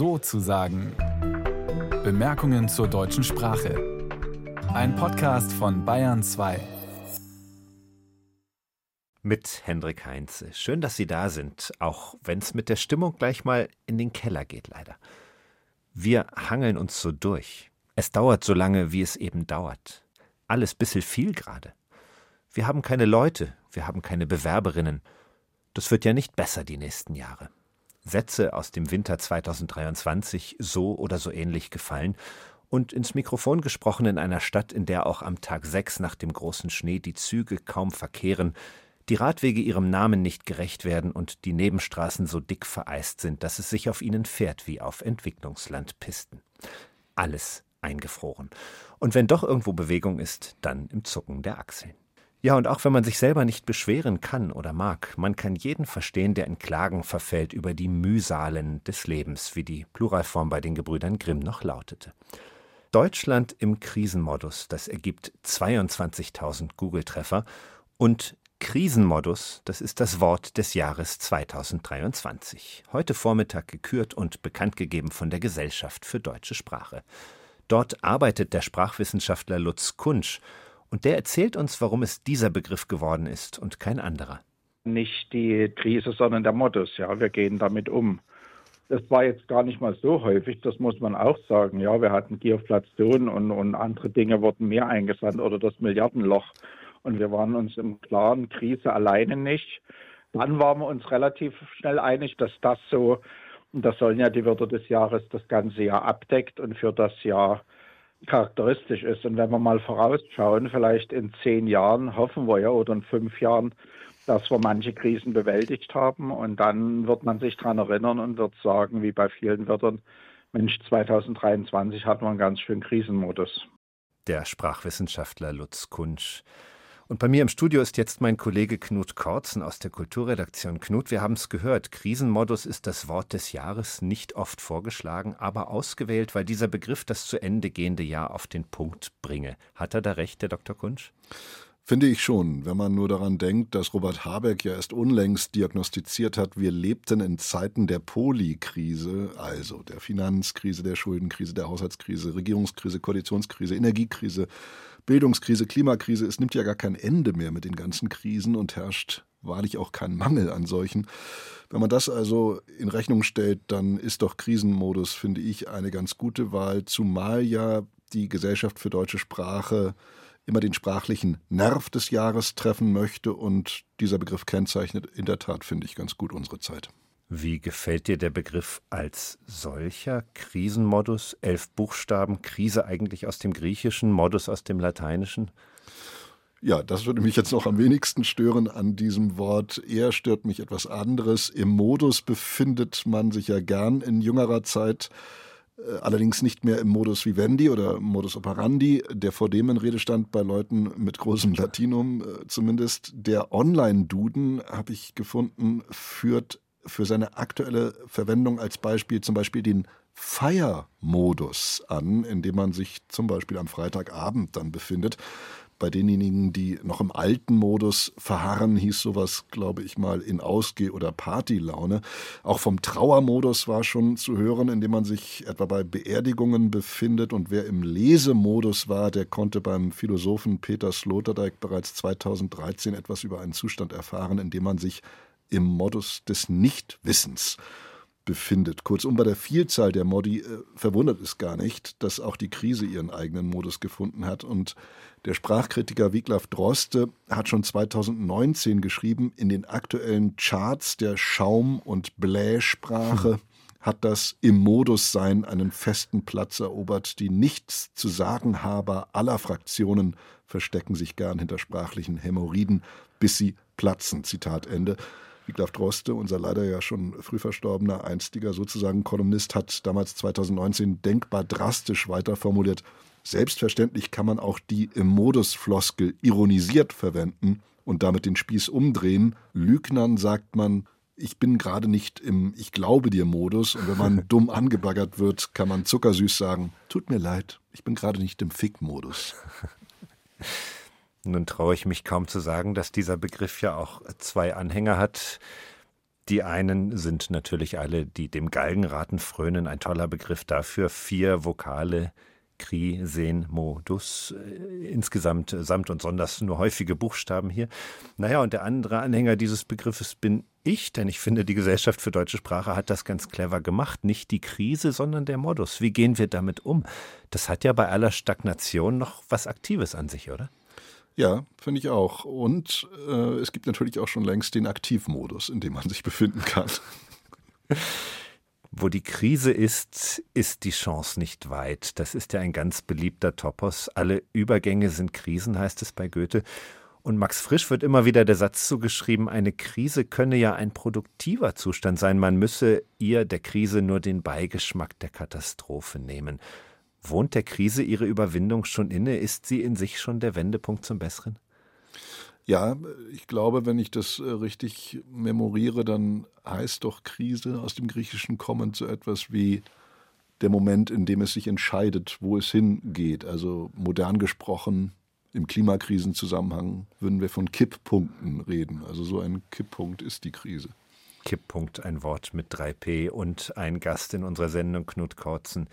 so zu sagen. Bemerkungen zur deutschen Sprache. Ein Podcast von Bayern 2. Mit Hendrik Heinze. Schön, dass Sie da sind, auch wenn es mit der Stimmung gleich mal in den Keller geht, leider. Wir hangeln uns so durch. Es dauert so lange, wie es eben dauert. Alles bisschen viel gerade. Wir haben keine Leute, wir haben keine Bewerberinnen. Das wird ja nicht besser die nächsten Jahre. Sätze aus dem Winter 2023 so oder so ähnlich gefallen und ins Mikrofon gesprochen in einer Stadt, in der auch am Tag 6 nach dem großen Schnee die Züge kaum verkehren, die Radwege ihrem Namen nicht gerecht werden und die Nebenstraßen so dick vereist sind, dass es sich auf ihnen fährt wie auf Entwicklungslandpisten. Alles eingefroren. Und wenn doch irgendwo Bewegung ist, dann im Zucken der Achseln. Ja, und auch wenn man sich selber nicht beschweren kann oder mag, man kann jeden verstehen, der in Klagen verfällt über die Mühsalen des Lebens, wie die Pluralform bei den Gebrüdern Grimm noch lautete. Deutschland im Krisenmodus, das ergibt 22.000 Google-Treffer und Krisenmodus, das ist das Wort des Jahres 2023. Heute Vormittag gekürt und bekannt gegeben von der Gesellschaft für deutsche Sprache. Dort arbeitet der Sprachwissenschaftler Lutz Kunsch und der erzählt uns, warum es dieser Begriff geworden ist und kein anderer. Nicht die Krise, sondern der Modus. Ja, wir gehen damit um. Das war jetzt gar nicht mal so häufig, das muss man auch sagen. Ja, wir hatten Gioflation und, und andere Dinge wurden mehr eingesandt oder das Milliardenloch. Und wir waren uns im Klaren, Krise alleine nicht. Dann waren wir uns relativ schnell einig, dass das so, und das sollen ja die Wörter des Jahres das ganze Jahr abdeckt und für das Jahr charakteristisch ist. Und wenn wir mal vorausschauen, vielleicht in zehn Jahren, hoffen wir ja, oder in fünf Jahren, dass wir manche Krisen bewältigt haben. Und dann wird man sich daran erinnern und wird sagen, wie bei vielen Wörtern, Mensch, 2023 hatten wir einen ganz schönen Krisenmodus. Der Sprachwissenschaftler Lutz Kunsch. Und bei mir im Studio ist jetzt mein Kollege Knut Korzen aus der Kulturredaktion. Knut, wir haben es gehört, Krisenmodus ist das Wort des Jahres, nicht oft vorgeschlagen, aber ausgewählt, weil dieser Begriff das zu Ende gehende Jahr auf den Punkt bringe. Hat er da recht, der Dr. Kunsch? Finde ich schon, wenn man nur daran denkt, dass Robert Habeck ja erst unlängst diagnostiziert hat, wir lebten in Zeiten der Polikrise, also der Finanzkrise, der Schuldenkrise, der Haushaltskrise, Regierungskrise, Koalitionskrise, Energiekrise, Bildungskrise, Klimakrise. Es nimmt ja gar kein Ende mehr mit den ganzen Krisen und herrscht wahrlich auch kein Mangel an solchen. Wenn man das also in Rechnung stellt, dann ist doch Krisenmodus, finde ich, eine ganz gute Wahl, zumal ja die Gesellschaft für deutsche Sprache immer den sprachlichen Nerv des Jahres treffen möchte und dieser Begriff kennzeichnet in der Tat, finde ich, ganz gut unsere Zeit. Wie gefällt dir der Begriff als solcher? Krisenmodus, elf Buchstaben, Krise eigentlich aus dem Griechischen, Modus aus dem Lateinischen? Ja, das würde mich jetzt noch am wenigsten stören an diesem Wort. Eher stört mich etwas anderes. Im Modus befindet man sich ja gern in jüngerer Zeit. Äh, allerdings nicht mehr im Modus vivendi oder Modus operandi, der vor dem in Rede stand bei Leuten mit großem Latinum äh, zumindest. Der Online-Duden, habe ich gefunden, führt für seine aktuelle Verwendung als Beispiel zum Beispiel den Feiermodus an, in dem man sich zum Beispiel am Freitagabend dann befindet. Bei denjenigen, die noch im alten Modus verharren, hieß sowas, glaube ich mal, in Ausgeh- oder Partylaune. Auch vom Trauermodus war schon zu hören, indem man sich etwa bei Beerdigungen befindet. Und wer im Lesemodus war, der konnte beim Philosophen Peter Sloterdijk bereits 2013 etwas über einen Zustand erfahren, in dem man sich im Modus des Nichtwissens befindet. Kurzum, bei der Vielzahl der Modi äh, verwundert es gar nicht, dass auch die Krise ihren eigenen Modus gefunden hat. Und der Sprachkritiker Wiglaf Droste hat schon 2019 geschrieben, in den aktuellen Charts der Schaum- und Blähsprache hm. hat das im Modus sein einen festen Platz erobert. Die nichts zu sagen Haber aller Fraktionen verstecken sich gern hinter sprachlichen Hämorrhoiden, bis sie platzen. Zitat Ende. Wiglaf Droste, unser leider ja schon früh verstorbener einstiger sozusagen Kolumnist, hat damals 2019 denkbar drastisch weiter formuliert. Selbstverständlich kann man auch die im Modus Floskel ironisiert verwenden und damit den Spieß umdrehen. Lügnern sagt man, ich bin gerade nicht im Ich glaube dir Modus und wenn man dumm angebaggert wird, kann man zuckersüß sagen, tut mir leid, ich bin gerade nicht im Fick-Modus. Nun traue ich mich kaum zu sagen, dass dieser Begriff ja auch zwei Anhänger hat. Die einen sind natürlich alle, die dem Galgenraten frönen, ein toller Begriff dafür. Vier Vokale, Kri, Sen, Mo. Äh, insgesamt samt und sonders nur häufige Buchstaben hier. Naja, und der andere Anhänger dieses Begriffes bin ich, denn ich finde, die Gesellschaft für deutsche Sprache hat das ganz clever gemacht. Nicht die Krise, sondern der Modus. Wie gehen wir damit um? Das hat ja bei aller Stagnation noch was Aktives an sich, oder? Ja, finde ich auch. Und äh, es gibt natürlich auch schon längst den Aktivmodus, in dem man sich befinden kann. Wo die Krise ist, ist die Chance nicht weit. Das ist ja ein ganz beliebter Topos. Alle Übergänge sind Krisen, heißt es bei Goethe. Und Max Frisch wird immer wieder der Satz zugeschrieben, eine Krise könne ja ein produktiver Zustand sein. Man müsse ihr der Krise nur den Beigeschmack der Katastrophe nehmen. Wohnt der Krise ihre Überwindung schon inne? Ist sie in sich schon der Wendepunkt zum Besseren? Ja, ich glaube, wenn ich das äh, richtig memoriere, dann heißt doch Krise aus dem Griechischen kommend so etwas wie der Moment, in dem es sich entscheidet, wo es hingeht. Also modern gesprochen, im Klimakrisenzusammenhang würden wir von Kipppunkten reden. Also so ein Kipppunkt ist die Krise. Kipppunkt, ein Wort mit 3P und ein Gast in unserer Sendung, Knut Kortzen,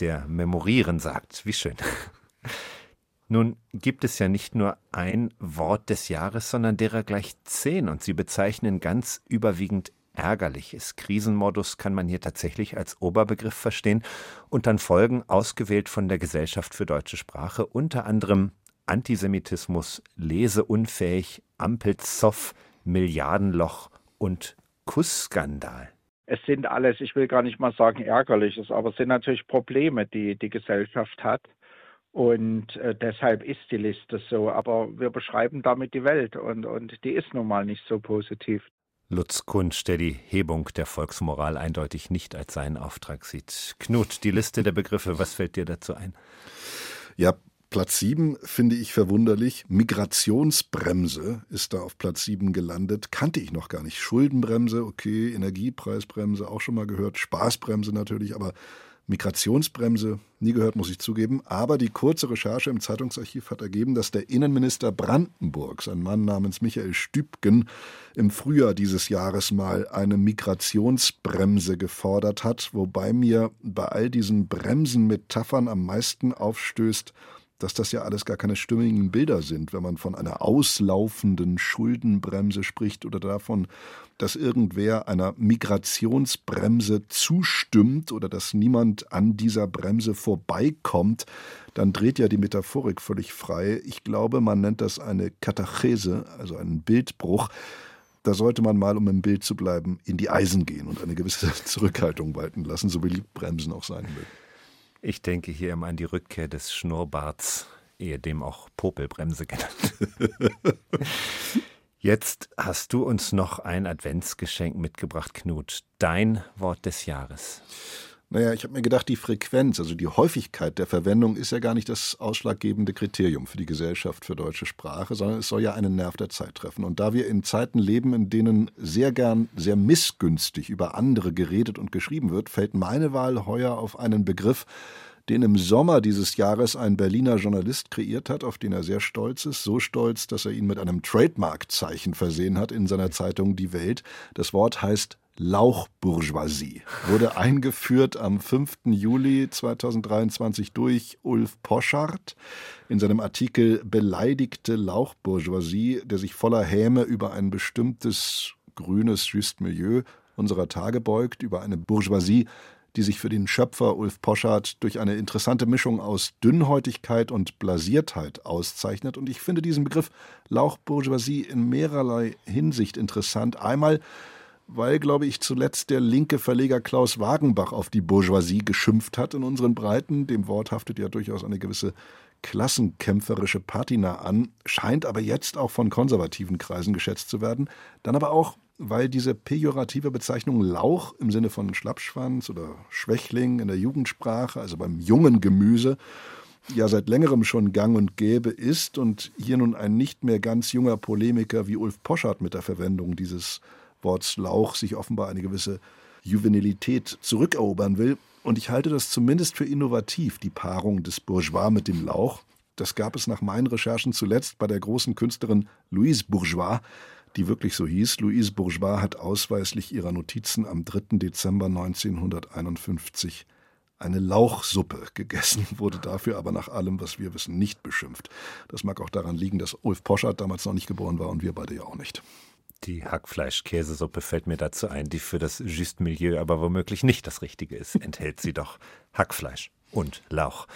der Memorieren sagt. Wie schön. Nun gibt es ja nicht nur ein Wort des Jahres, sondern derer gleich zehn, und sie bezeichnen ganz überwiegend Ärgerliches. Krisenmodus kann man hier tatsächlich als Oberbegriff verstehen und dann folgen ausgewählt von der Gesellschaft für deutsche Sprache unter anderem Antisemitismus, leseunfähig, Ampelzoff, Milliardenloch und Kussskandal. Es sind alles, ich will gar nicht mal sagen ärgerliches, aber es sind natürlich Probleme, die die Gesellschaft hat. Und äh, deshalb ist die Liste so. Aber wir beschreiben damit die Welt und, und die ist nun mal nicht so positiv. Lutz Kunsch, der die Hebung der Volksmoral eindeutig nicht als seinen Auftrag sieht. Knut, die Liste der Begriffe, was fällt dir dazu ein? Ja, Platz 7 finde ich verwunderlich. Migrationsbremse ist da auf Platz 7 gelandet. Kannte ich noch gar nicht. Schuldenbremse, okay. Energiepreisbremse auch schon mal gehört. Spaßbremse natürlich, aber Migrationsbremse nie gehört, muss ich zugeben. Aber die kurze Recherche im Zeitungsarchiv hat ergeben, dass der Innenminister Brandenburgs, ein Mann namens Michael Stübgen, im Frühjahr dieses Jahres mal eine Migrationsbremse gefordert hat, wobei mir bei all diesen Bremsen-Metaphern am meisten aufstößt, dass das ja alles gar keine stimmigen Bilder sind, wenn man von einer auslaufenden Schuldenbremse spricht oder davon, dass irgendwer einer Migrationsbremse zustimmt oder dass niemand an dieser Bremse vorbeikommt, dann dreht ja die Metaphorik völlig frei. Ich glaube, man nennt das eine Katachese, also einen Bildbruch. Da sollte man mal, um im Bild zu bleiben, in die Eisen gehen und eine gewisse Zurückhaltung walten lassen, so beliebt Bremsen auch sein mögen. Ich denke hier immer an die Rückkehr des Schnurrbarts, ehedem auch Popelbremse genannt. Jetzt hast du uns noch ein Adventsgeschenk mitgebracht, Knut. Dein Wort des Jahres. Naja, ich habe mir gedacht, die Frequenz, also die Häufigkeit der Verwendung ist ja gar nicht das ausschlaggebende Kriterium für die Gesellschaft für deutsche Sprache, sondern es soll ja einen Nerv der Zeit treffen. Und da wir in Zeiten leben, in denen sehr gern sehr missgünstig über andere geredet und geschrieben wird, fällt meine Wahl heuer auf einen Begriff, den im Sommer dieses Jahres ein Berliner Journalist kreiert hat, auf den er sehr stolz ist. So stolz, dass er ihn mit einem Trademark-Zeichen versehen hat in seiner Zeitung Die Welt. Das Wort heißt Lauchbourgeoisie wurde eingeführt am 5. Juli 2023 durch Ulf Poschardt in seinem Artikel Beleidigte Lauchbourgeoisie, der sich voller Häme über ein bestimmtes grünes Just Milieu unserer Tage beugt, über eine Bourgeoisie, die sich für den Schöpfer Ulf Poschardt durch eine interessante Mischung aus Dünnhäutigkeit und Blasiertheit auszeichnet. Und ich finde diesen Begriff Lauchbourgeoisie in mehrerlei Hinsicht interessant. Einmal weil, glaube ich, zuletzt der linke Verleger Klaus Wagenbach auf die Bourgeoisie geschimpft hat in unseren Breiten. Dem Wort haftet ja durchaus eine gewisse klassenkämpferische Patina an, scheint aber jetzt auch von konservativen Kreisen geschätzt zu werden. Dann aber auch, weil diese pejorative Bezeichnung Lauch im Sinne von Schlappschwanz oder Schwächling in der Jugendsprache, also beim jungen Gemüse, ja seit längerem schon gang und gäbe ist und hier nun ein nicht mehr ganz junger Polemiker wie Ulf Poschardt mit der Verwendung dieses Lauch sich offenbar eine gewisse Juvenilität zurückerobern will. Und ich halte das zumindest für innovativ, die Paarung des Bourgeois mit dem Lauch. Das gab es nach meinen Recherchen zuletzt bei der großen Künstlerin Louise Bourgeois, die wirklich so hieß. Louise Bourgeois hat ausweislich ihrer Notizen am 3. Dezember 1951 eine Lauchsuppe gegessen, wurde dafür aber nach allem, was wir wissen, nicht beschimpft. Das mag auch daran liegen, dass Ulf Poschardt damals noch nicht geboren war und wir beide ja auch nicht. Die Hackfleisch-Käsesuppe fällt mir dazu ein, die für das Just Milieu aber womöglich nicht das Richtige ist. Enthält sie doch Hackfleisch und Lauch.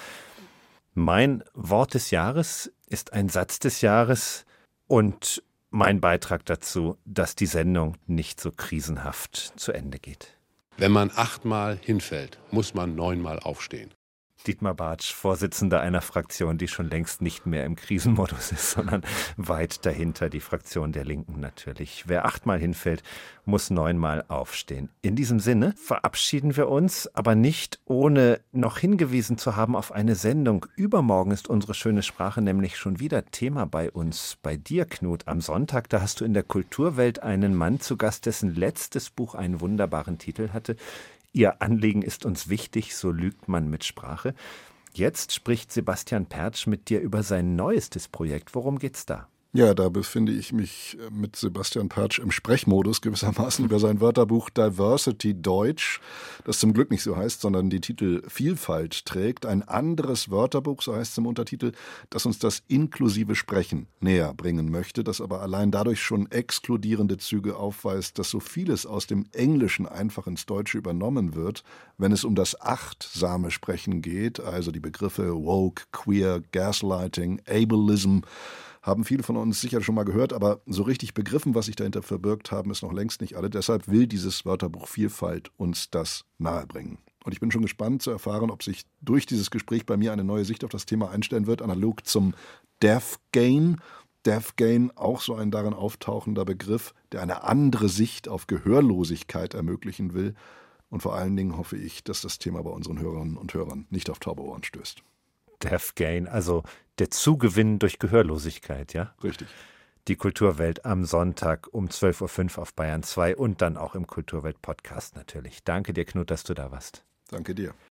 Mein Wort des Jahres ist ein Satz des Jahres und mein Beitrag dazu, dass die Sendung nicht so krisenhaft zu Ende geht. Wenn man achtmal hinfällt, muss man neunmal aufstehen. Dietmar Bartsch, Vorsitzender einer Fraktion, die schon längst nicht mehr im Krisenmodus ist, sondern weit dahinter, die Fraktion der Linken natürlich. Wer achtmal hinfällt, muss neunmal aufstehen. In diesem Sinne verabschieden wir uns, aber nicht ohne noch hingewiesen zu haben auf eine Sendung. Übermorgen ist unsere schöne Sprache nämlich schon wieder Thema bei uns, bei dir, Knut. Am Sonntag, da hast du in der Kulturwelt einen Mann zu Gast, dessen letztes Buch einen wunderbaren Titel hatte. Ihr Anliegen ist uns wichtig, so lügt man mit Sprache. Jetzt spricht Sebastian Pertsch mit dir über sein neuestes Projekt. Worum geht's da? Ja, da befinde ich mich äh, mit Sebastian Pertsch im Sprechmodus gewissermaßen über sein Wörterbuch Diversity Deutsch, das zum Glück nicht so heißt, sondern die Titel Vielfalt trägt. Ein anderes Wörterbuch, so heißt es im Untertitel, das uns das inklusive Sprechen näher bringen möchte, das aber allein dadurch schon exkludierende Züge aufweist, dass so vieles aus dem Englischen einfach ins Deutsche übernommen wird, wenn es um das achtsame Sprechen geht, also die Begriffe woke, queer, gaslighting, ableism, haben viele von uns sicher schon mal gehört, aber so richtig begriffen, was sich dahinter verbirgt haben, ist noch längst nicht alle. Deshalb will dieses Wörterbuch Vielfalt uns das nahebringen. Und ich bin schon gespannt zu erfahren, ob sich durch dieses Gespräch bei mir eine neue Sicht auf das Thema einstellen wird, analog zum Deaf Gain. Deaf Gain, auch so ein darin auftauchender Begriff, der eine andere Sicht auf Gehörlosigkeit ermöglichen will. Und vor allen Dingen hoffe ich, dass das Thema bei unseren Hörerinnen und Hörern nicht auf taube Ohren stößt. Deaf Gain, also der Zugewinn durch Gehörlosigkeit, ja? Richtig. Die Kulturwelt am Sonntag um 12.05 Uhr auf Bayern 2 und dann auch im Kulturwelt Podcast natürlich. Danke dir, Knut, dass du da warst. Danke dir.